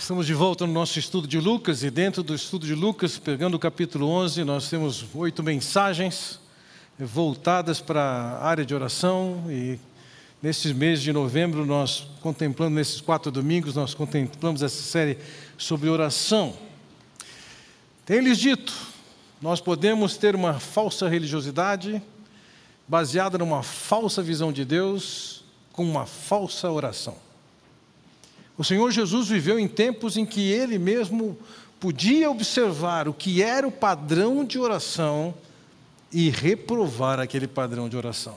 Estamos de volta no nosso estudo de Lucas e dentro do estudo de Lucas, pegando o capítulo 11, nós temos oito mensagens voltadas para a área de oração e nesses meses de novembro nós contemplando nesses quatro domingos nós contemplamos essa série sobre oração. Tem-lhes dito, nós podemos ter uma falsa religiosidade baseada numa falsa visão de Deus com uma falsa oração. O Senhor Jesus viveu em tempos em que ele mesmo podia observar o que era o padrão de oração e reprovar aquele padrão de oração.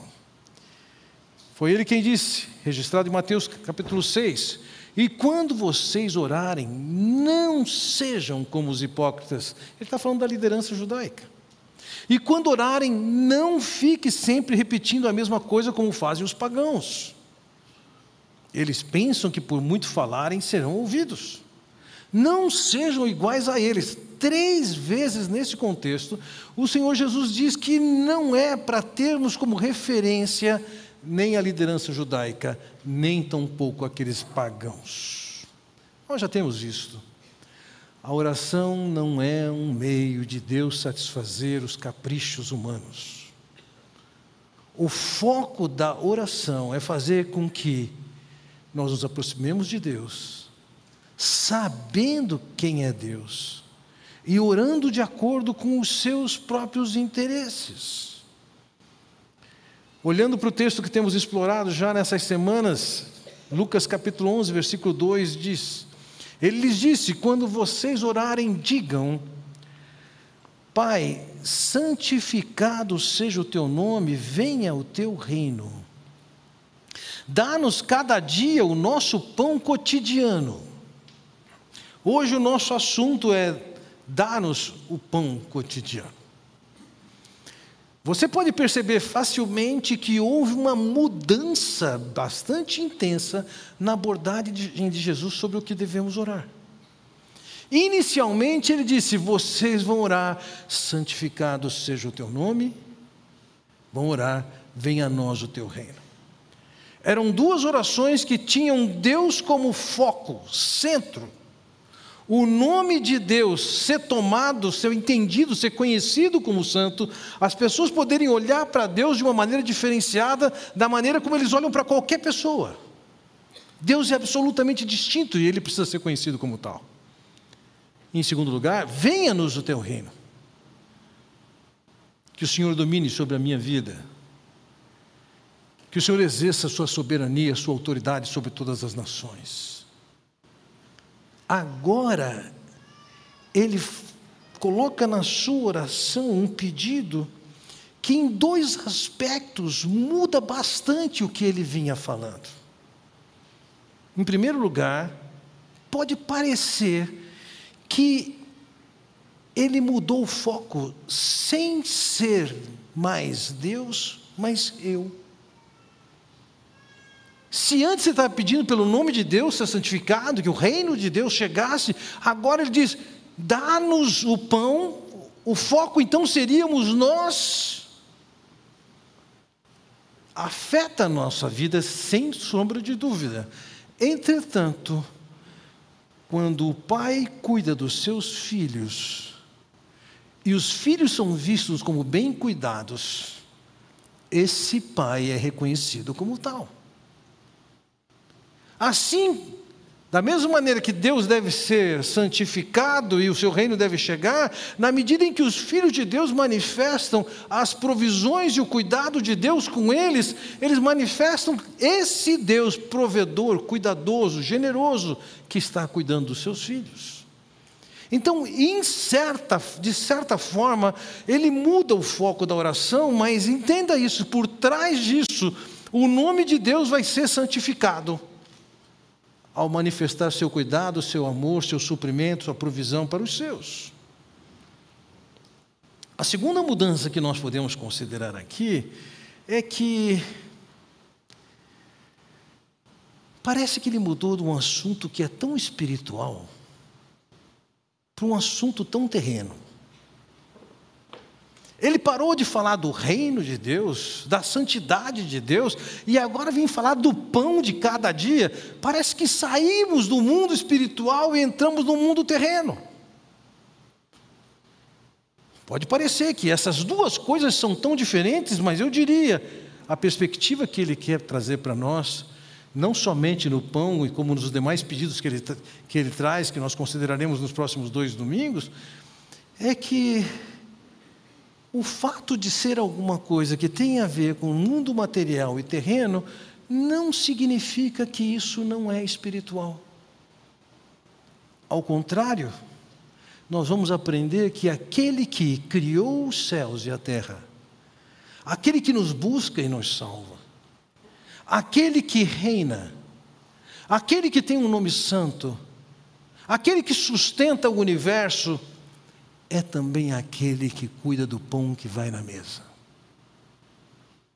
Foi ele quem disse, registrado em Mateus capítulo 6, e quando vocês orarem, não sejam como os hipócritas. Ele está falando da liderança judaica. E quando orarem, não fique sempre repetindo a mesma coisa como fazem os pagãos. Eles pensam que por muito falarem serão ouvidos. Não sejam iguais a eles. Três vezes nesse contexto, o Senhor Jesus diz que não é para termos como referência nem a liderança judaica, nem tampouco aqueles pagãos. Nós já temos visto. A oração não é um meio de Deus satisfazer os caprichos humanos. O foco da oração é fazer com que nós nos aproximemos de Deus, sabendo quem é Deus e orando de acordo com os seus próprios interesses. Olhando para o texto que temos explorado já nessas semanas, Lucas capítulo 11, versículo 2 diz: Ele lhes disse: Quando vocês orarem, digam, Pai, santificado seja o teu nome, venha o teu reino. Dá-nos cada dia o nosso pão cotidiano. Hoje o nosso assunto é dá-nos o pão cotidiano. Você pode perceber facilmente que houve uma mudança bastante intensa na abordagem de Jesus sobre o que devemos orar. Inicialmente ele disse: Vocês vão orar, santificado seja o teu nome, vão orar, venha a nós o teu reino. Eram duas orações que tinham Deus como foco, centro. O nome de Deus ser tomado, ser entendido, ser conhecido como santo, as pessoas poderem olhar para Deus de uma maneira diferenciada da maneira como eles olham para qualquer pessoa. Deus é absolutamente distinto e ele precisa ser conhecido como tal. Em segundo lugar, venha-nos o teu reino. Que o Senhor domine sobre a minha vida, que o Senhor exerça a sua soberania, a sua autoridade sobre todas as nações. Agora, ele coloca na sua oração um pedido que, em dois aspectos, muda bastante o que ele vinha falando. Em primeiro lugar, pode parecer que ele mudou o foco sem ser mais Deus, mas eu. Se antes ele estava pedindo pelo nome de Deus ser santificado, que o reino de Deus chegasse, agora ele diz: dá-nos o pão, o foco então seríamos nós. Afeta a nossa vida sem sombra de dúvida. Entretanto, quando o pai cuida dos seus filhos, e os filhos são vistos como bem cuidados, esse pai é reconhecido como tal. Assim, da mesma maneira que Deus deve ser santificado e o seu reino deve chegar, na medida em que os filhos de Deus manifestam as provisões e o cuidado de Deus com eles, eles manifestam esse Deus provedor, cuidadoso, generoso, que está cuidando dos seus filhos. Então, certa, de certa forma, ele muda o foco da oração, mas entenda isso: por trás disso, o nome de Deus vai ser santificado ao manifestar seu cuidado, seu amor, seu suprimento, sua provisão para os seus. A segunda mudança que nós podemos considerar aqui é que parece que ele mudou de um assunto que é tão espiritual para um assunto tão terreno. Ele parou de falar do reino de Deus, da santidade de Deus, e agora vem falar do pão de cada dia. Parece que saímos do mundo espiritual e entramos no mundo terreno. Pode parecer que essas duas coisas são tão diferentes, mas eu diria, a perspectiva que ele quer trazer para nós, não somente no pão e como nos demais pedidos que ele, que ele traz, que nós consideraremos nos próximos dois domingos, é que o fato de ser alguma coisa que tem a ver com o mundo material e terreno não significa que isso não é espiritual. Ao contrário, nós vamos aprender que aquele que criou os céus e a terra, aquele que nos busca e nos salva, aquele que reina, aquele que tem um nome santo, aquele que sustenta o universo, é também aquele que cuida do pão que vai na mesa.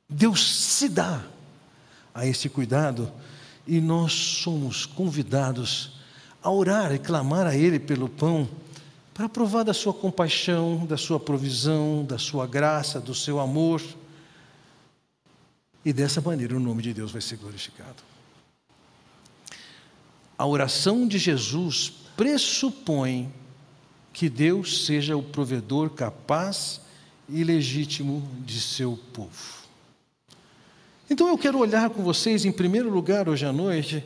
Deus se dá a esse cuidado e nós somos convidados a orar e clamar a Ele pelo pão para provar da sua compaixão, da sua provisão, da sua graça, do seu amor. E dessa maneira o nome de Deus vai ser glorificado. A oração de Jesus pressupõe que Deus seja o provedor capaz e legítimo de seu povo. Então eu quero olhar com vocês, em primeiro lugar, hoje à noite,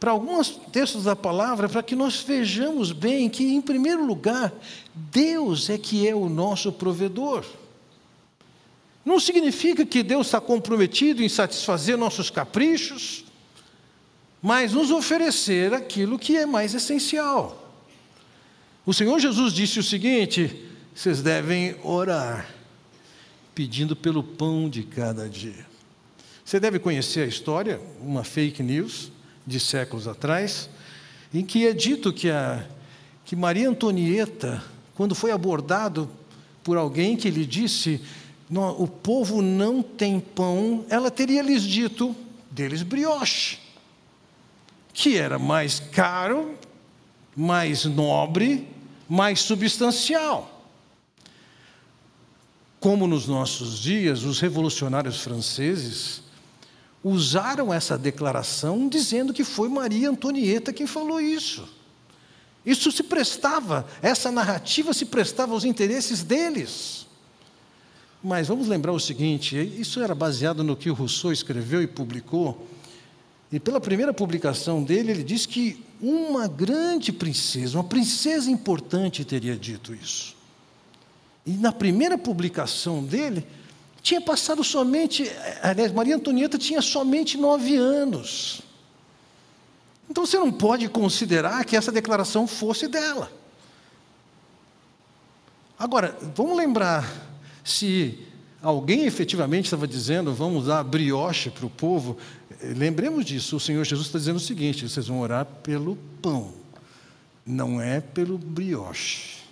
para alguns textos da palavra, para que nós vejamos bem que, em primeiro lugar, Deus é que é o nosso provedor. Não significa que Deus está comprometido em satisfazer nossos caprichos, mas nos oferecer aquilo que é mais essencial. O Senhor Jesus disse o seguinte: vocês devem orar, pedindo pelo pão de cada dia. Você deve conhecer a história, uma fake news de séculos atrás, em que é dito que, a, que Maria Antonieta, quando foi abordado por alguém que lhe disse: o povo não tem pão, ela teria lhes dito deles brioche, que era mais caro mais nobre, mais substancial. Como nos nossos dias, os revolucionários franceses usaram essa declaração dizendo que foi Maria Antonieta quem falou isso. Isso se prestava, essa narrativa se prestava aos interesses deles. Mas vamos lembrar o seguinte: isso era baseado no que o Rousseau escreveu e publicou e pela primeira publicação dele, ele diz que uma grande princesa, uma princesa importante, teria dito isso. E na primeira publicação dele, tinha passado somente, aliás, Maria Antonieta tinha somente nove anos. Então você não pode considerar que essa declaração fosse dela. Agora, vamos lembrar se alguém efetivamente estava dizendo, vamos dar brioche para o povo, lembremos disso, o Senhor Jesus está dizendo o seguinte: vocês vão orar pelo pão, não é pelo brioche.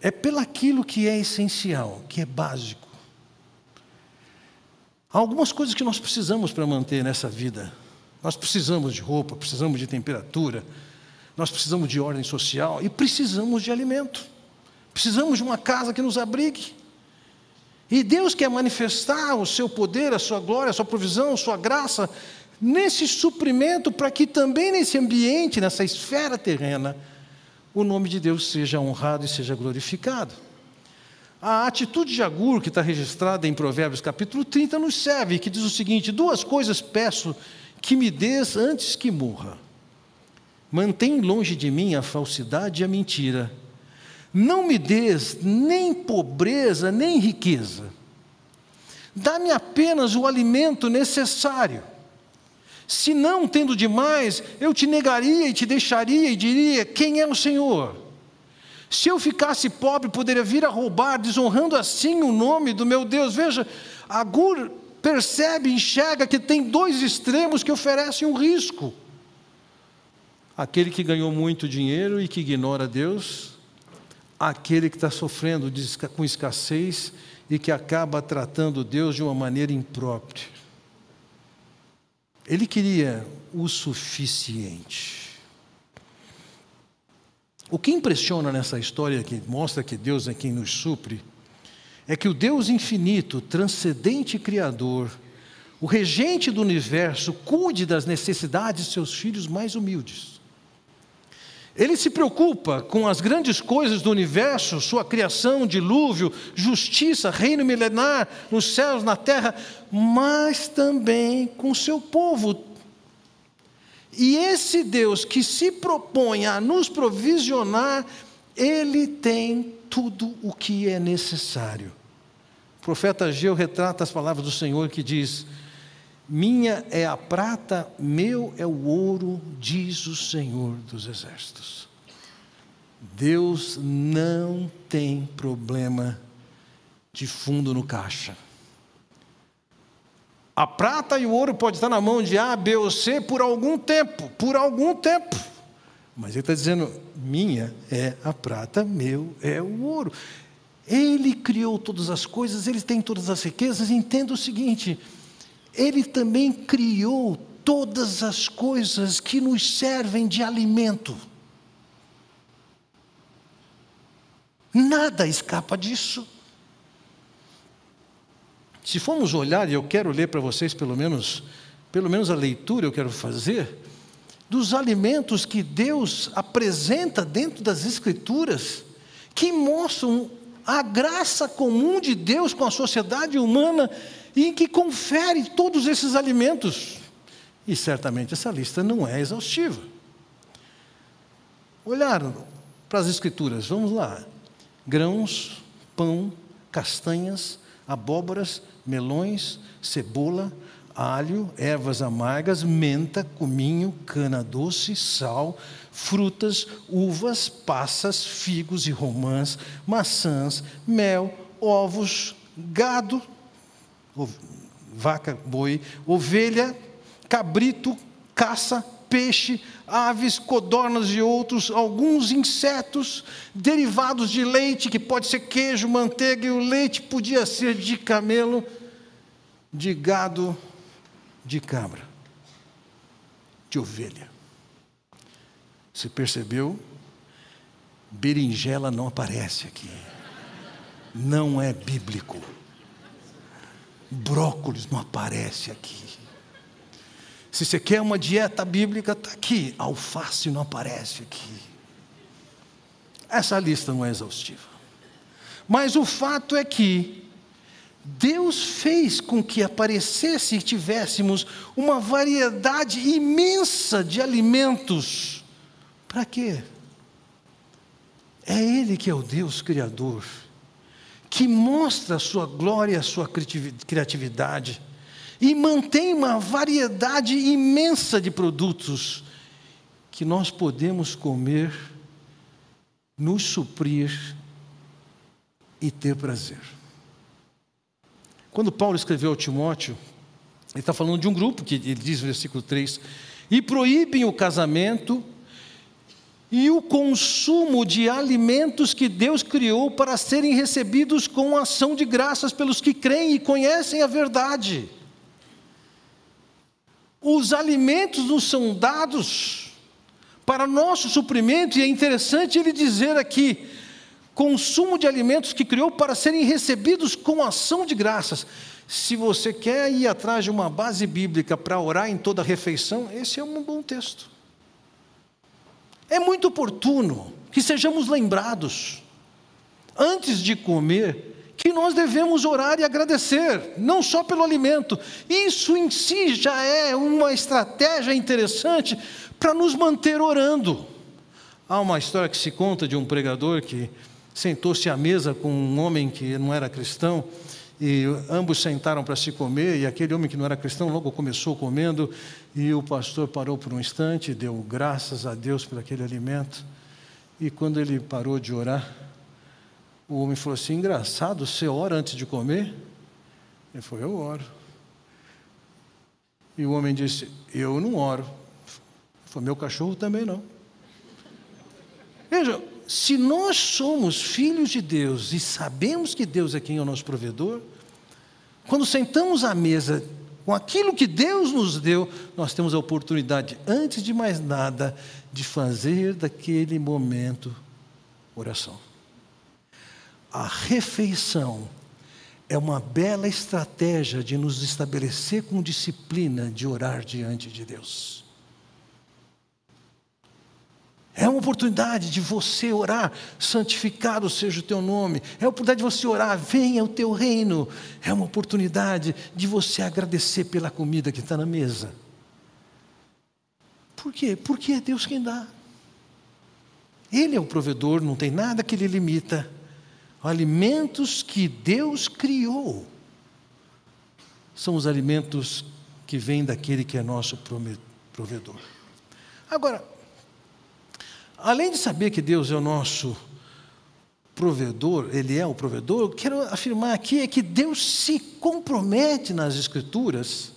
É pelaquilo que é essencial, que é básico. Há algumas coisas que nós precisamos para manter nessa vida. Nós precisamos de roupa, precisamos de temperatura, nós precisamos de ordem social e precisamos de alimento. Precisamos de uma casa que nos abrigue. E Deus quer manifestar o seu poder, a sua glória, a sua provisão, a sua graça, nesse suprimento, para que também nesse ambiente, nessa esfera terrena, o nome de Deus seja honrado e seja glorificado. A atitude de Agur, que está registrada em Provérbios capítulo 30, nos serve, que diz o seguinte: duas coisas peço que me des antes que morra. Mantém longe de mim a falsidade e a mentira não me des nem pobreza, nem riqueza. Dá-me apenas o alimento necessário. Se não, tendo demais, eu te negaria e te deixaria e diria: Quem é o Senhor? Se eu ficasse pobre, poderia vir a roubar, desonrando assim o nome do meu Deus. Veja, Agur percebe, enxerga que tem dois extremos que oferecem um risco. Aquele que ganhou muito dinheiro e que ignora Deus, aquele que está sofrendo com escassez e que acaba tratando Deus de uma maneira imprópria. Ele queria o suficiente. O que impressiona nessa história que mostra que Deus é quem nos supre, é que o Deus infinito, transcendente criador, o regente do universo, cuide das necessidades de seus filhos mais humildes. Ele se preocupa com as grandes coisas do universo, sua criação, dilúvio, justiça, reino milenar, nos céus, na terra, mas também com seu povo. E esse Deus que se propõe a nos provisionar, ele tem tudo o que é necessário. O profeta Ageu retrata as palavras do Senhor que diz: minha é a prata, meu é o ouro, diz o Senhor dos Exércitos. Deus não tem problema de fundo no caixa. A prata e o ouro pode estar na mão de A, B ou C por algum tempo, por algum tempo. Mas ele está dizendo: minha é a prata, meu é o ouro. Ele criou todas as coisas, ele tem todas as riquezas. Entenda o seguinte: ele também criou todas as coisas que nos servem de alimento. Nada escapa disso. Se formos olhar, e eu quero ler para vocês pelo menos, pelo menos a leitura eu quero fazer, dos alimentos que Deus apresenta dentro das Escrituras, que mostram a graça comum de Deus com a sociedade humana e que confere todos esses alimentos. E certamente essa lista não é exaustiva. Olharam para as Escrituras, vamos lá: grãos, pão, castanhas, abóboras, melões, cebola, alho, ervas amargas, menta, cominho, cana doce, sal, frutas, uvas, passas, figos e romãs, maçãs, mel, ovos, gado, vaca, boi, ovelha, cabrito, caça, peixe, aves, codornas e outros, alguns insetos, derivados de leite, que pode ser queijo, manteiga, e o leite podia ser de camelo, de gado, de cabra, de ovelha. Você percebeu? Berinjela não aparece aqui. Não é bíblico. Brócolis não aparece aqui. Se você quer uma dieta bíblica, está aqui. Alface não aparece aqui. Essa lista não é exaustiva. Mas o fato é que Deus fez com que aparecesse e tivéssemos uma variedade imensa de alimentos. Para quê? É Ele que é o Deus Criador que mostra a sua glória, a sua criatividade e mantém uma variedade imensa de produtos que nós podemos comer, nos suprir e ter prazer. Quando Paulo escreveu ao Timóteo, ele está falando de um grupo que ele diz no versículo 3: e proíbem o casamento e o consumo de alimentos que Deus criou para serem recebidos com ação de graças pelos que creem e conhecem a verdade. Os alimentos nos são dados para nosso suprimento, e é interessante ele dizer aqui: consumo de alimentos que criou para serem recebidos com ação de graças. Se você quer ir atrás de uma base bíblica para orar em toda refeição, esse é um bom texto. É muito oportuno que sejamos lembrados, antes de comer, que nós devemos orar e agradecer, não só pelo alimento. Isso em si já é uma estratégia interessante para nos manter orando. Há uma história que se conta de um pregador que sentou-se à mesa com um homem que não era cristão e ambos sentaram para se comer, e aquele homem que não era cristão logo começou comendo, e o pastor parou por um instante, deu graças a Deus por aquele alimento, e quando ele parou de orar, o homem falou assim: engraçado, você ora antes de comer? Ele falou: eu oro. E o homem disse: eu não oro. Foi meu cachorro também não. Veja, se nós somos filhos de Deus e sabemos que Deus é quem é o nosso provedor, quando sentamos à mesa com aquilo que Deus nos deu, nós temos a oportunidade, antes de mais nada, de fazer daquele momento oração. A refeição é uma bela estratégia de nos estabelecer com disciplina de orar diante de Deus. É uma oportunidade de você orar, santificado seja o teu nome. É uma oportunidade de você orar, venha o teu reino. É uma oportunidade de você agradecer pela comida que está na mesa. Por quê? Porque é Deus quem dá. Ele é o provedor, não tem nada que lhe limita. Alimentos que Deus criou são os alimentos que vêm daquele que é nosso provedor. Agora, além de saber que Deus é o nosso provedor, Ele é o provedor, quero afirmar aqui é que Deus se compromete nas Escrituras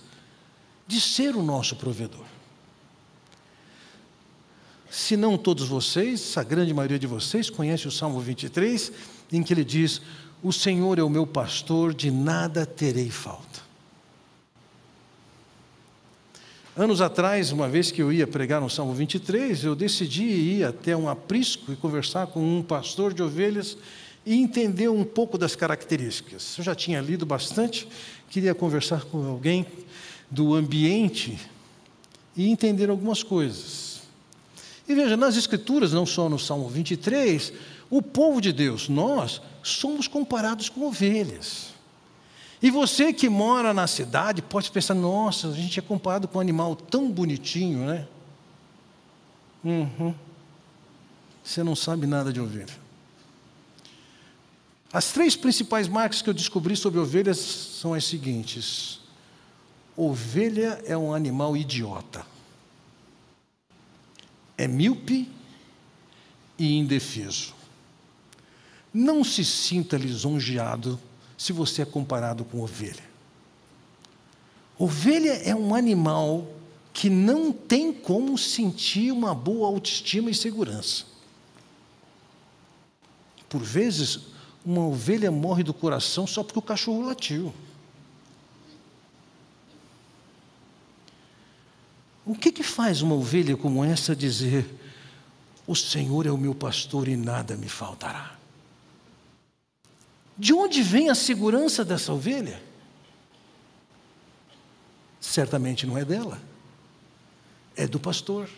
de ser o nosso provedor. Se não todos vocês, a grande maioria de vocês conhece o Salmo 23, em que ele diz: O Senhor é o meu pastor, de nada terei falta. Anos atrás, uma vez que eu ia pregar no Salmo 23, eu decidi ir até um aprisco e conversar com um pastor de ovelhas e entender um pouco das características. Eu já tinha lido bastante, queria conversar com alguém do ambiente e entender algumas coisas. E veja, nas Escrituras, não só no Salmo 23, o povo de Deus, nós, somos comparados com ovelhas. E você que mora na cidade pode pensar: nossa, a gente é comparado com um animal tão bonitinho, né? Uhum. Você não sabe nada de ovelha. As três principais marcas que eu descobri sobre ovelhas são as seguintes: ovelha é um animal idiota, é míope e indefeso. Não se sinta lisonjeado se você é comparado com ovelha. Ovelha é um animal que não tem como sentir uma boa autoestima e segurança. Por vezes, uma ovelha morre do coração só porque o cachorro latiu. O que, que faz uma ovelha como essa dizer: O Senhor é o meu pastor e nada me faltará? De onde vem a segurança dessa ovelha? Certamente não é dela, é do pastor.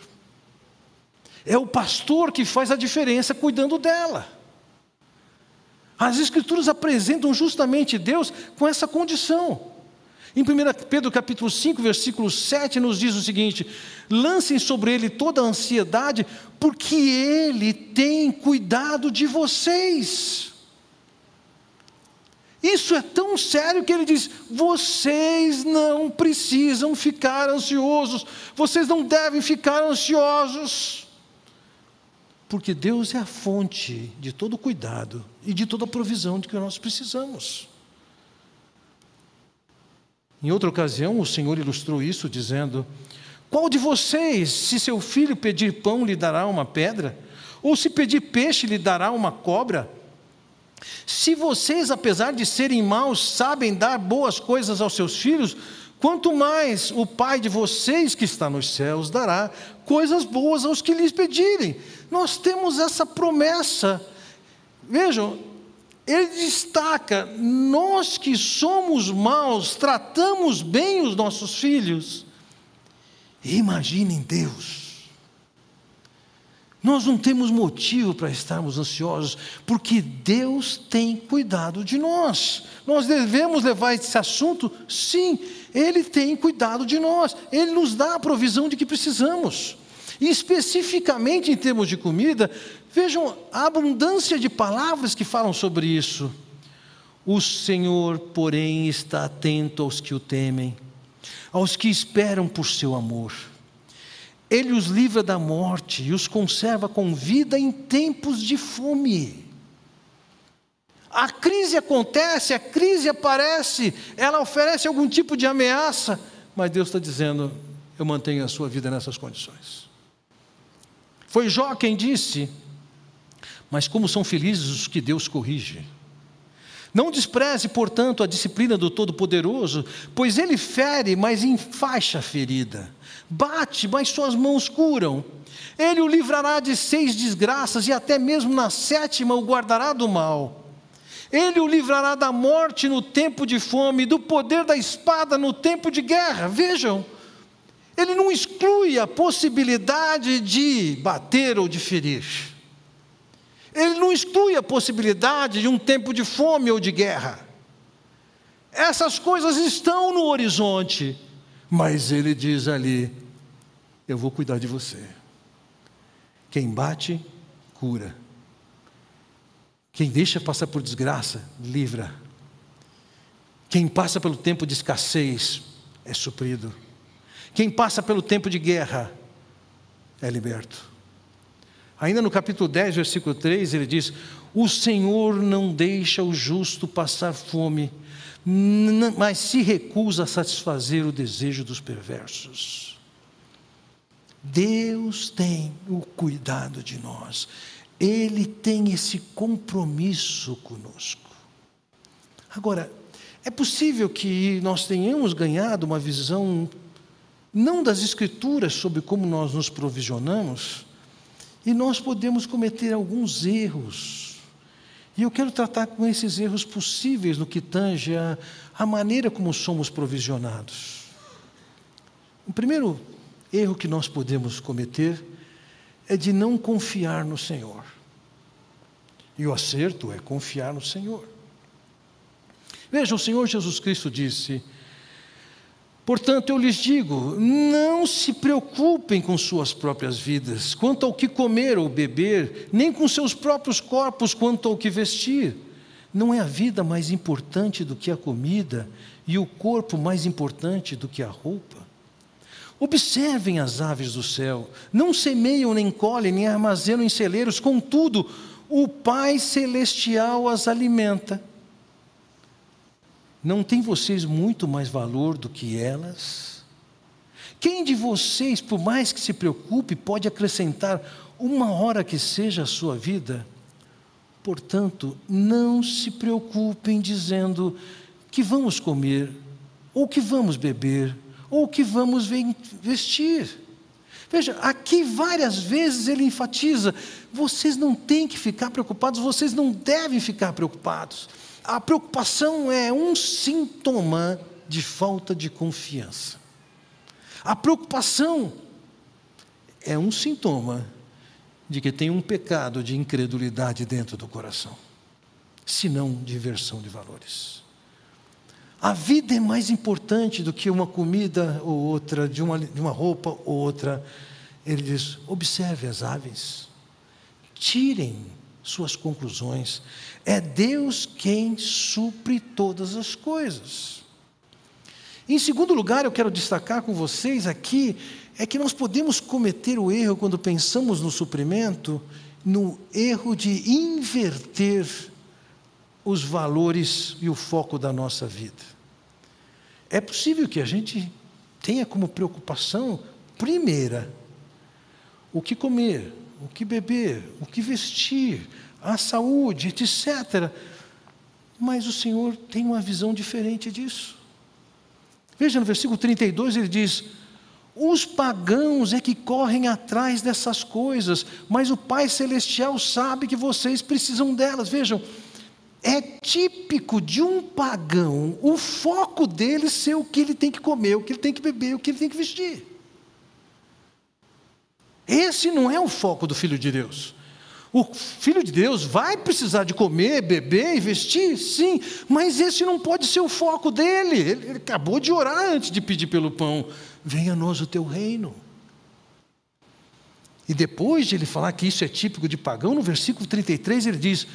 É o pastor que faz a diferença cuidando dela. As Escrituras apresentam justamente Deus com essa condição. Em 1 Pedro capítulo 5, versículo 7, nos diz o seguinte: lancem sobre ele toda a ansiedade, porque ele tem cuidado de vocês. Isso é tão sério que ele diz: vocês não precisam ficar ansiosos, vocês não devem ficar ansiosos, porque Deus é a fonte de todo cuidado e de toda provisão de que nós precisamos. Em outra ocasião, o Senhor ilustrou isso dizendo: Qual de vocês, se seu filho pedir pão, lhe dará uma pedra? Ou se pedir peixe, lhe dará uma cobra? Se vocês, apesar de serem maus, sabem dar boas coisas aos seus filhos, quanto mais o Pai de vocês que está nos céus dará coisas boas aos que lhes pedirem. Nós temos essa promessa. Vejam, ele destaca: nós que somos maus, tratamos bem os nossos filhos. Imaginem Deus nós não temos motivo para estarmos ansiosos, porque Deus tem cuidado de nós. Nós devemos levar esse assunto? Sim, Ele tem cuidado de nós, Ele nos dá a provisão de que precisamos. E especificamente em termos de comida, vejam a abundância de palavras que falam sobre isso. O Senhor, porém, está atento aos que o temem, aos que esperam por seu amor. Ele os livra da morte e os conserva com vida em tempos de fome. A crise acontece, a crise aparece, ela oferece algum tipo de ameaça, mas Deus está dizendo: eu mantenho a sua vida nessas condições. Foi Jó quem disse: Mas como são felizes os que Deus corrige. Não despreze, portanto, a disciplina do Todo-Poderoso, pois ele fere, mas enfaixa a ferida. Bate, mas suas mãos curam. Ele o livrará de seis desgraças e até mesmo na sétima o guardará do mal. Ele o livrará da morte no tempo de fome, do poder da espada no tempo de guerra. Vejam, ele não exclui a possibilidade de bater ou de ferir. Ele não exclui a possibilidade de um tempo de fome ou de guerra. Essas coisas estão no horizonte, mas ele diz ali: Eu vou cuidar de você. Quem bate, cura. Quem deixa passar por desgraça, livra. Quem passa pelo tempo de escassez, é suprido. Quem passa pelo tempo de guerra, é liberto. Ainda no capítulo 10, versículo 3, ele diz: O Senhor não deixa o justo passar fome, mas se recusa a satisfazer o desejo dos perversos. Deus tem o cuidado de nós, Ele tem esse compromisso conosco. Agora, é possível que nós tenhamos ganhado uma visão, não das Escrituras, sobre como nós nos provisionamos, e nós podemos cometer alguns erros. E eu quero tratar com esses erros possíveis no que tange a, a maneira como somos provisionados. O primeiro erro que nós podemos cometer é de não confiar no Senhor. E o acerto é confiar no Senhor. Veja, o Senhor Jesus Cristo disse: Portanto, eu lhes digo: não se preocupem com suas próprias vidas, quanto ao que comer ou beber, nem com seus próprios corpos, quanto ao que vestir. Não é a vida mais importante do que a comida, e o corpo mais importante do que a roupa? Observem as aves do céu, não semeiam, nem colhem, nem armazenam em celeiros, contudo, o Pai Celestial as alimenta. Não tem vocês muito mais valor do que elas? Quem de vocês, por mais que se preocupe, pode acrescentar uma hora que seja a sua vida? Portanto, não se preocupem dizendo que vamos comer, ou que vamos beber, ou que vamos vestir. Veja, aqui várias vezes ele enfatiza: vocês não têm que ficar preocupados, vocês não devem ficar preocupados a preocupação é um sintoma de falta de confiança. A preocupação é um sintoma de que tem um pecado de incredulidade dentro do coração, se não de inversão de valores. A vida é mais importante do que uma comida ou outra, de uma, de uma roupa ou outra. Ele diz: observe as aves, tirem suas conclusões. É Deus quem supre todas as coisas. Em segundo lugar, eu quero destacar com vocês aqui é que nós podemos cometer o erro quando pensamos no suprimento, no erro de inverter os valores e o foco da nossa vida. É possível que a gente tenha como preocupação primeira o que comer, o que beber, o que vestir, a saúde, etc. Mas o Senhor tem uma visão diferente disso. Veja no versículo 32, ele diz: Os pagãos é que correm atrás dessas coisas, mas o Pai Celestial sabe que vocês precisam delas. Vejam, é típico de um pagão o foco dele ser o que ele tem que comer, o que ele tem que beber, o que ele tem que vestir. Esse não é o foco do Filho de Deus. O Filho de Deus vai precisar de comer, beber e vestir, sim, mas esse não pode ser o foco dele. Ele, ele acabou de orar antes de pedir pelo pão: venha a nós o teu reino. E depois de ele falar que isso é típico de pagão, no versículo 33 ele diz: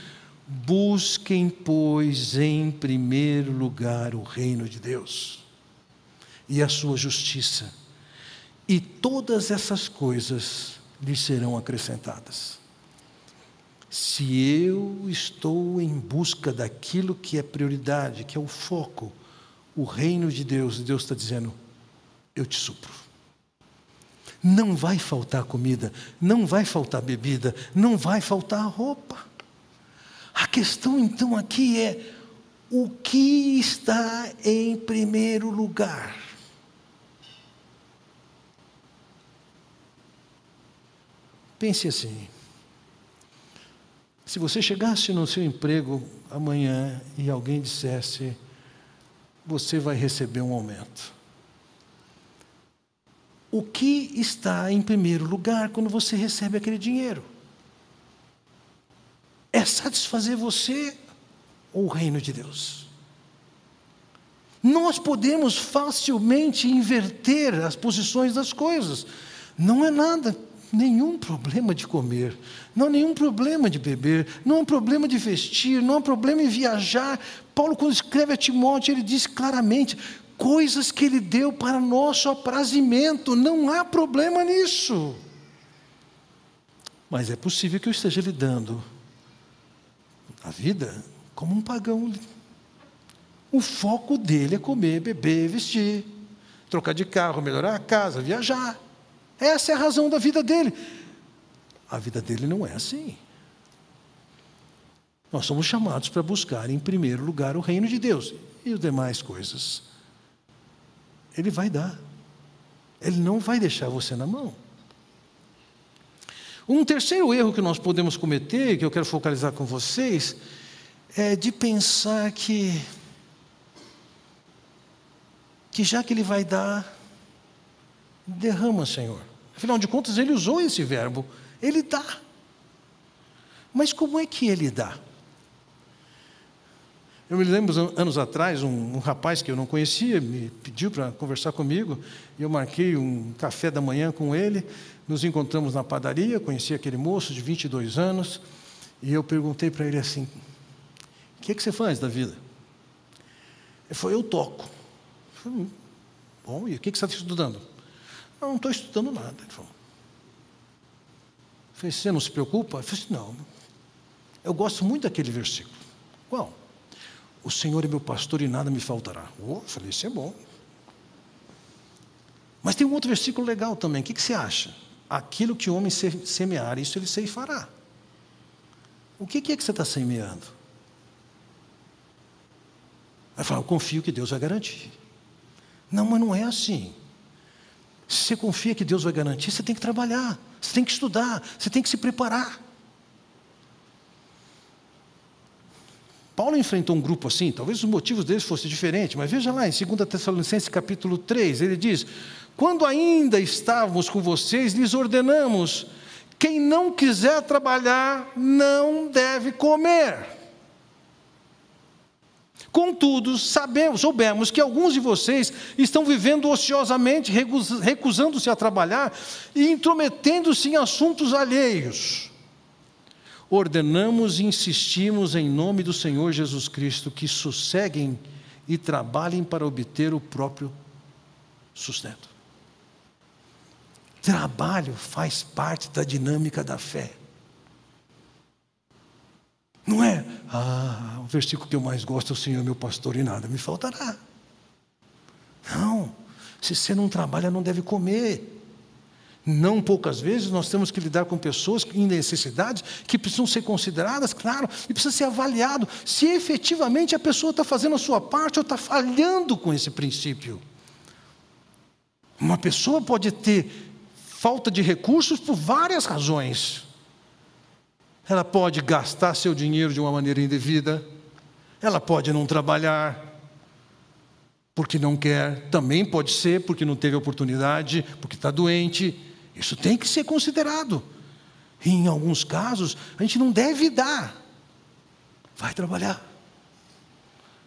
Busquem, pois, em primeiro lugar o reino de Deus e a sua justiça e todas essas coisas lhe serão acrescentadas. Se eu estou em busca daquilo que é prioridade, que é o foco, o reino de Deus, Deus está dizendo: eu te supro. Não vai faltar comida, não vai faltar bebida, não vai faltar roupa. A questão então aqui é o que está em primeiro lugar? Pense assim. Se você chegasse no seu emprego amanhã e alguém dissesse, você vai receber um aumento. O que está em primeiro lugar quando você recebe aquele dinheiro? É satisfazer você ou o reino de Deus? Nós podemos facilmente inverter as posições das coisas. Não é nada nenhum problema de comer, não nenhum problema de beber, não há problema de vestir, não há problema em viajar. Paulo, quando escreve a Timóteo, ele diz claramente: coisas que ele deu para nosso aprazimento, não há problema nisso. Mas é possível que eu esteja lidando a vida como um pagão. O foco dele é comer, beber, vestir, trocar de carro, melhorar a casa, viajar. Essa é a razão da vida dele. A vida dele não é assim. Nós somos chamados para buscar em primeiro lugar o reino de Deus e as demais coisas. Ele vai dar. Ele não vai deixar você na mão. Um terceiro erro que nós podemos cometer, que eu quero focalizar com vocês, é de pensar que que já que ele vai dar, derrama, Senhor. Afinal de contas, ele usou esse verbo, ele dá. Mas como é que ele dá? Eu me lembro, anos atrás, um, um rapaz que eu não conhecia me pediu para conversar comigo, e eu marquei um café da manhã com ele, nos encontramos na padaria, conheci aquele moço de 22 anos, e eu perguntei para ele assim, o que, é que você faz da vida? Ele falou, eu toco. Eu falei, hum, Bom, e o que, que você está estudando? Eu não estou estudando nada. Ele falou. Falei, você não se preocupa? Eu falei, não. Eu gosto muito daquele versículo. Qual? O Senhor é meu pastor e nada me faltará. Oh, eu falei, isso é bom. Mas tem um outro versículo legal também. O que, que você acha? Aquilo que o homem semear, isso ele ceifará. O que, que é que você está semeando? Vai falar, eu confio que Deus vai garantir. Não, mas não é assim. Se você confia que Deus vai garantir, você tem que trabalhar, você tem que estudar, você tem que se preparar. Paulo enfrentou um grupo assim, talvez os motivos deles fossem diferentes, mas veja lá em 2 Tessalonicenses capítulo 3, ele diz: Quando ainda estávamos com vocês, lhes ordenamos: quem não quiser trabalhar não deve comer. Contudo, sabemos, soubemos que alguns de vocês estão vivendo ociosamente, recusando-se a trabalhar e intrometendo-se em assuntos alheios. Ordenamos e insistimos em nome do Senhor Jesus Cristo que sosseguem e trabalhem para obter o próprio sustento. Trabalho faz parte da dinâmica da fé. Não é, ah, o versículo que eu mais gosto é o Senhor meu pastor e nada me faltará. Não, se você não trabalha, não deve comer. Não poucas vezes nós temos que lidar com pessoas em necessidade que precisam ser consideradas, claro, e precisa ser avaliado se efetivamente a pessoa está fazendo a sua parte ou está falhando com esse princípio. Uma pessoa pode ter falta de recursos por várias razões. Ela pode gastar seu dinheiro de uma maneira indevida, ela pode não trabalhar porque não quer, também pode ser porque não teve oportunidade, porque está doente. Isso tem que ser considerado. E em alguns casos, a gente não deve dar. Vai trabalhar.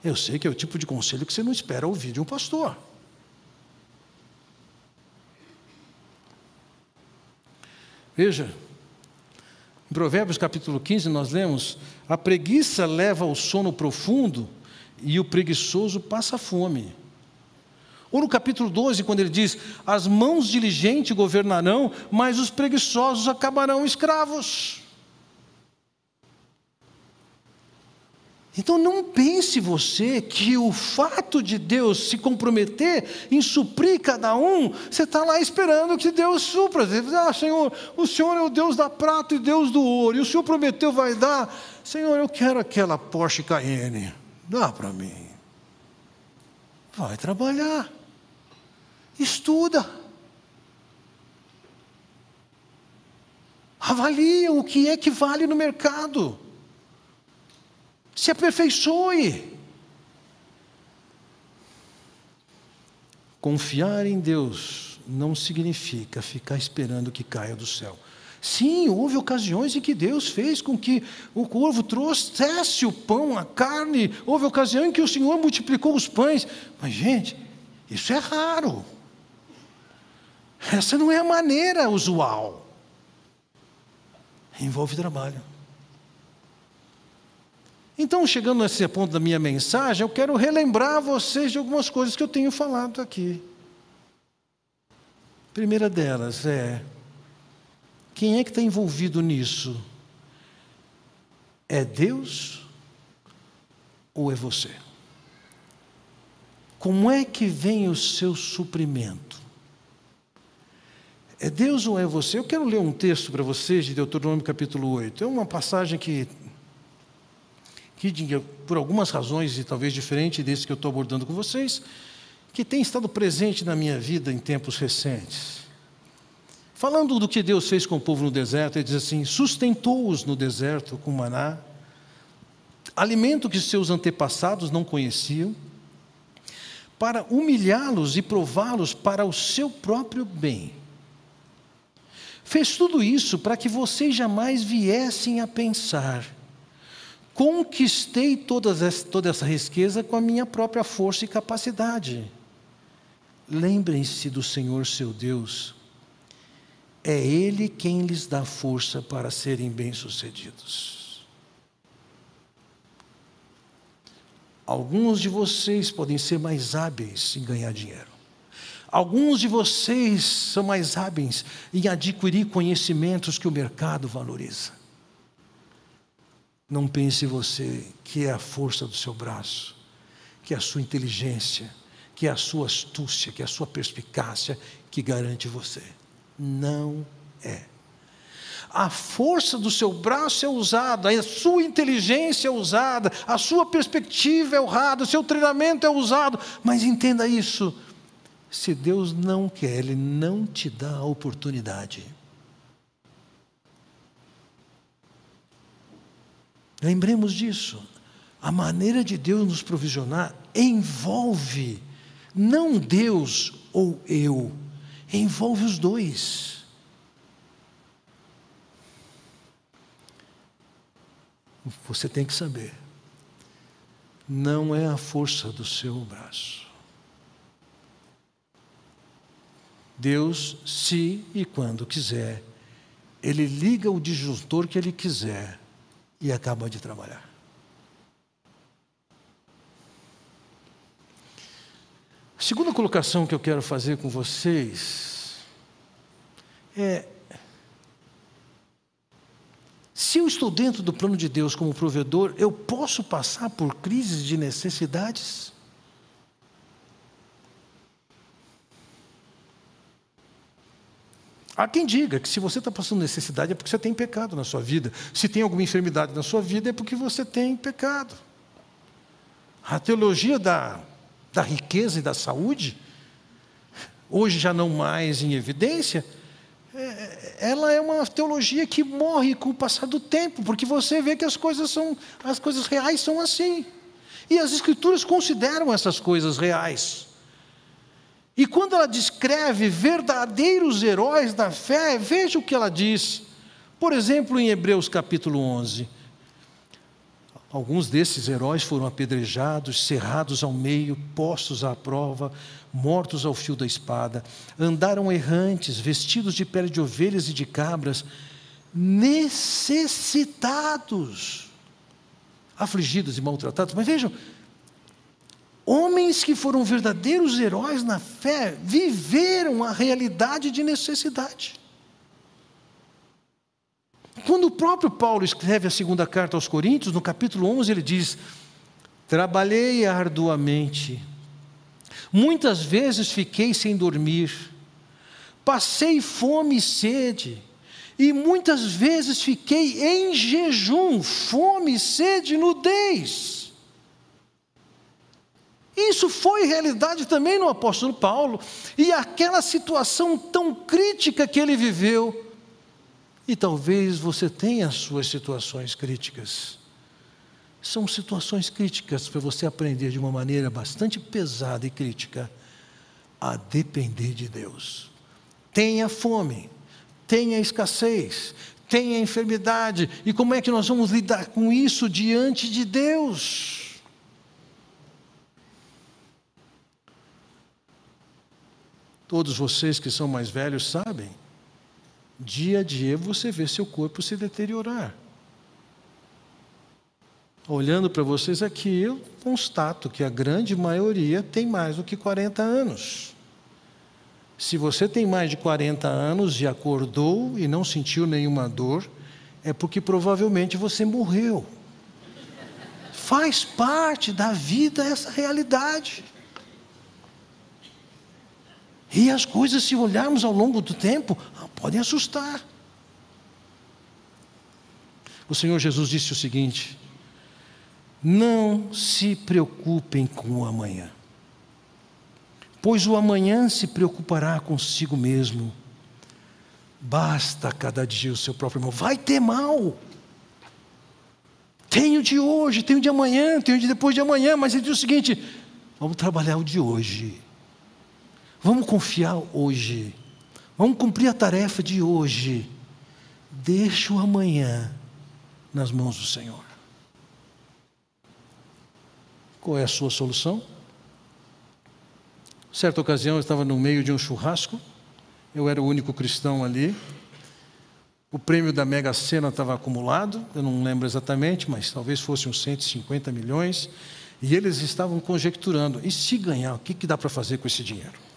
Eu sei que é o tipo de conselho que você não espera ouvir de um pastor. Veja, em Provérbios capítulo 15, nós lemos: A preguiça leva ao sono profundo e o preguiçoso passa fome. Ou no capítulo 12, quando ele diz: As mãos diligentes governarão, mas os preguiçosos acabarão escravos. Então não pense você que o fato de Deus se comprometer em suprir cada um, você está lá esperando que Deus supra. Você diz, ah, Senhor, o Senhor é o Deus da prata e Deus do ouro, e o Senhor prometeu vai dar. Senhor, eu quero aquela Porsche Cayenne. Dá para mim. Vai trabalhar. Estuda. Avalia o que é que vale no mercado. Se aperfeiçoe. Confiar em Deus não significa ficar esperando que caia do céu. Sim, houve ocasiões em que Deus fez com que o corvo trouxesse o pão, a carne. Houve ocasião em que o Senhor multiplicou os pães. Mas, gente, isso é raro. Essa não é a maneira usual. Envolve trabalho. Então, chegando nesse ponto da minha mensagem, eu quero relembrar vocês de algumas coisas que eu tenho falado aqui. A primeira delas é: quem é que está envolvido nisso? É Deus ou é você? Como é que vem o seu suprimento? É Deus ou é você? Eu quero ler um texto para vocês de Deuteronômio capítulo 8. É uma passagem que, que por algumas razões, e talvez diferente desse que eu estou abordando com vocês, que tem estado presente na minha vida em tempos recentes. Falando do que Deus fez com o povo no deserto, ele diz assim: sustentou-os no deserto com maná, alimento que seus antepassados não conheciam, para humilhá-los e prová-los para o seu próprio bem Fez tudo isso para que vocês jamais viessem a pensar: conquistei toda essa riqueza com a minha própria força e capacidade. Lembrem-se do Senhor seu Deus, é Ele quem lhes dá força para serem bem-sucedidos. Alguns de vocês podem ser mais hábeis em ganhar dinheiro. Alguns de vocês são mais hábeis em adquirir conhecimentos que o mercado valoriza. Não pense você que é a força do seu braço, que é a sua inteligência, que é a sua astúcia, que é a sua perspicácia que garante você. Não é. A força do seu braço é usada, a sua inteligência é usada, a sua perspectiva é honrada, o seu treinamento é usado, mas entenda isso se Deus não quer, Ele não te dá a oportunidade. Lembremos disso. A maneira de Deus nos provisionar envolve não Deus ou eu, envolve os dois. Você tem que saber, não é a força do seu braço. Deus, se e quando quiser, Ele liga o disjuntor que Ele quiser e acaba de trabalhar. A segunda colocação que eu quero fazer com vocês é: se eu estou dentro do plano de Deus como provedor, eu posso passar por crises de necessidades? Há quem diga que se você está passando necessidade é porque você tem pecado na sua vida. Se tem alguma enfermidade na sua vida é porque você tem pecado. A teologia da, da riqueza e da saúde, hoje já não mais em evidência, é, ela é uma teologia que morre com o passar do tempo, porque você vê que as coisas são, as coisas reais são assim. E as escrituras consideram essas coisas reais. E quando ela descreve verdadeiros heróis da fé, veja o que ela diz. Por exemplo, em Hebreus capítulo 11. Alguns desses heróis foram apedrejados, cerrados ao meio, postos à prova, mortos ao fio da espada. Andaram errantes, vestidos de pele de ovelhas e de cabras, necessitados, afligidos e maltratados. Mas vejam, Homens que foram verdadeiros heróis na fé viveram a realidade de necessidade. Quando o próprio Paulo escreve a segunda carta aos Coríntios, no capítulo 11, ele diz: Trabalhei arduamente, muitas vezes fiquei sem dormir, passei fome e sede, e muitas vezes fiquei em jejum, fome, sede nudez. Isso foi realidade também no apóstolo Paulo, e aquela situação tão crítica que ele viveu. E talvez você tenha as suas situações críticas. São situações críticas para você aprender de uma maneira bastante pesada e crítica a depender de Deus. Tenha fome, tenha escassez, tenha enfermidade, e como é que nós vamos lidar com isso diante de Deus? Todos vocês que são mais velhos sabem, dia a dia você vê seu corpo se deteriorar. Olhando para vocês aqui, eu constato que a grande maioria tem mais do que 40 anos. Se você tem mais de 40 anos e acordou e não sentiu nenhuma dor, é porque provavelmente você morreu. Faz parte da vida essa realidade. E as coisas, se olharmos ao longo do tempo, podem assustar. O Senhor Jesus disse o seguinte: Não se preocupem com o amanhã, pois o amanhã se preocupará consigo mesmo. Basta cada dia o seu próprio mal. Vai ter mal. Tenho de hoje, tenho de amanhã, tenho de depois de amanhã, mas ele diz o seguinte: vamos trabalhar o de hoje. Vamos confiar hoje. Vamos cumprir a tarefa de hoje. Deixa o amanhã nas mãos do Senhor. Qual é a sua solução? Certa ocasião eu estava no meio de um churrasco, eu era o único cristão ali. O prêmio da Mega Sena estava acumulado, eu não lembro exatamente, mas talvez fosse uns 150 milhões. E eles estavam conjecturando: e se ganhar, o que, que dá para fazer com esse dinheiro?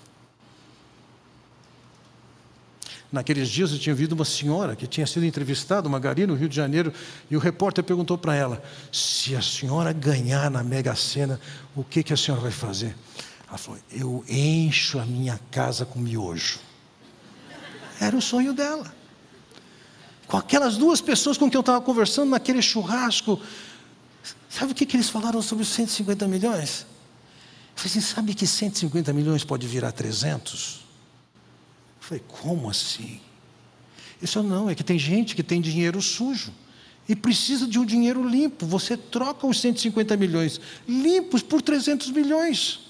Naqueles dias eu tinha ouvido uma senhora que tinha sido entrevistada, uma gari no Rio de Janeiro, e o repórter perguntou para ela: se a senhora ganhar na Mega Sena, o que, que a senhora vai fazer? Ela falou: eu encho a minha casa com miojo. Era o sonho dela. Com aquelas duas pessoas com quem eu estava conversando naquele churrasco, sabe o que, que eles falaram sobre os 150 milhões? Eu falei assim: sabe que 150 milhões pode virar 300? Falei, como assim? Isso não, é que tem gente que tem dinheiro sujo e precisa de um dinheiro limpo. Você troca os 150 milhões limpos por 300 milhões.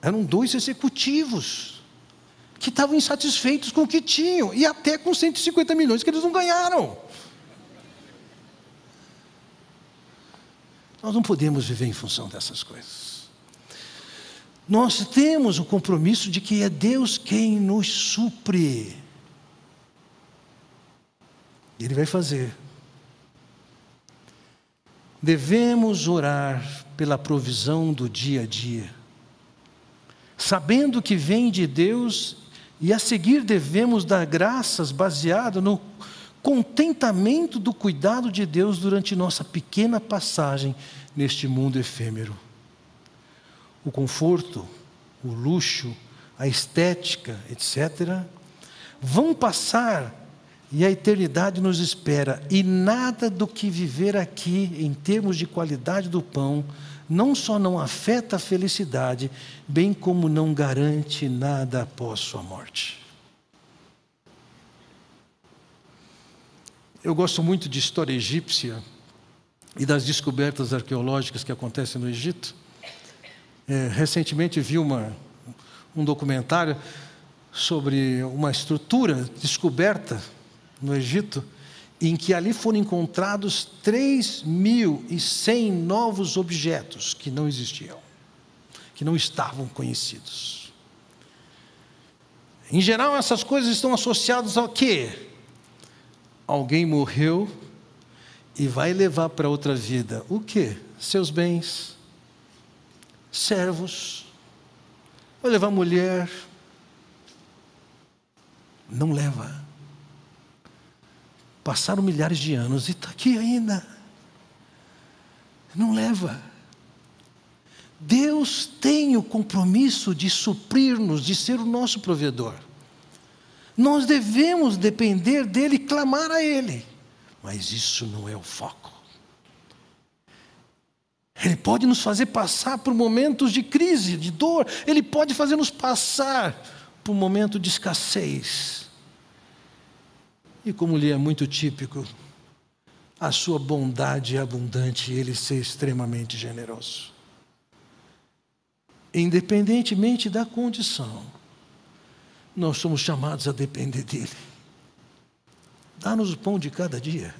Eram dois executivos que estavam insatisfeitos com o que tinham e até com 150 milhões que eles não ganharam. Nós não podemos viver em função dessas coisas. Nós temos o compromisso de que é Deus quem nos supre. Ele vai fazer. Devemos orar pela provisão do dia a dia, sabendo que vem de Deus e a seguir devemos dar graças baseado no contentamento do cuidado de Deus durante nossa pequena passagem neste mundo efêmero o conforto, o luxo, a estética, etc., vão passar e a eternidade nos espera. E nada do que viver aqui, em termos de qualidade do pão, não só não afeta a felicidade, bem como não garante nada após sua morte. Eu gosto muito de história egípcia e das descobertas arqueológicas que acontecem no Egito. É, recentemente vi uma, um documentário sobre uma estrutura descoberta no Egito, em que ali foram encontrados 3.100 novos objetos que não existiam, que não estavam conhecidos. Em geral, essas coisas estão associadas ao quê? Alguém morreu e vai levar para outra vida o quê? Seus bens, servos, vai levar mulher. Não leva. Passaram milhares de anos e está aqui ainda. Não leva. Deus tem o compromisso de suprir-nos, de ser o nosso provedor. Nós devemos depender dele clamar a ele. Mas isso não é o foco. Ele pode nos fazer passar por momentos de crise, de dor, Ele pode fazer nos passar por um momento de escassez. E como lhe é muito típico, a sua bondade é abundante e ele ser extremamente generoso. Independentemente da condição, nós somos chamados a depender dele. Dá-nos o pão de cada dia.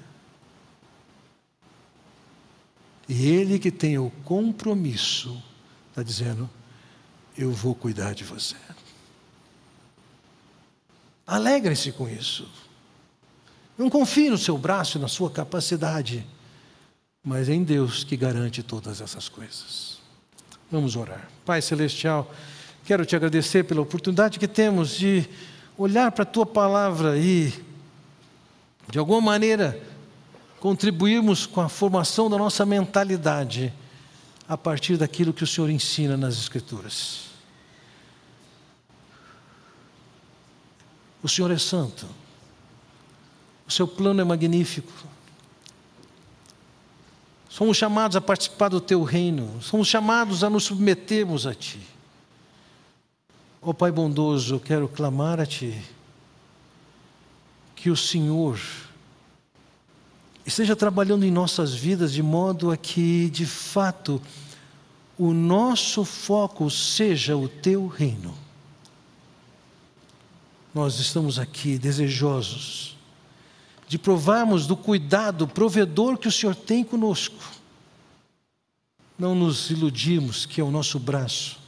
E ele que tem o compromisso, está dizendo: Eu vou cuidar de você. Alegre-se com isso. Não confie no seu braço na sua capacidade, mas em Deus que garante todas essas coisas. Vamos orar. Pai Celestial, quero te agradecer pela oportunidade que temos de olhar para a tua palavra e, de alguma maneira, contribuirmos com a formação da nossa mentalidade a partir daquilo que o Senhor ensina nas Escrituras. O Senhor é santo. O seu plano é magnífico. Somos chamados a participar do teu reino, somos chamados a nos submetermos a ti. Ó oh, Pai bondoso, quero clamar a ti que o Senhor esteja trabalhando em nossas vidas de modo a que, de fato, o nosso foco seja o teu reino. Nós estamos aqui desejosos de provarmos do cuidado provedor que o Senhor tem conosco. Não nos iludirmos que é o nosso braço,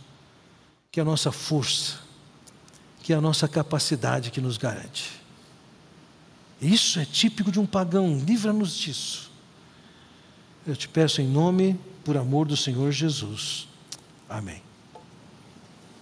que é a nossa força, que é a nossa capacidade que nos garante. Isso é típico de um pagão, livra-nos disso. Eu te peço em nome, por amor do Senhor Jesus. Amém.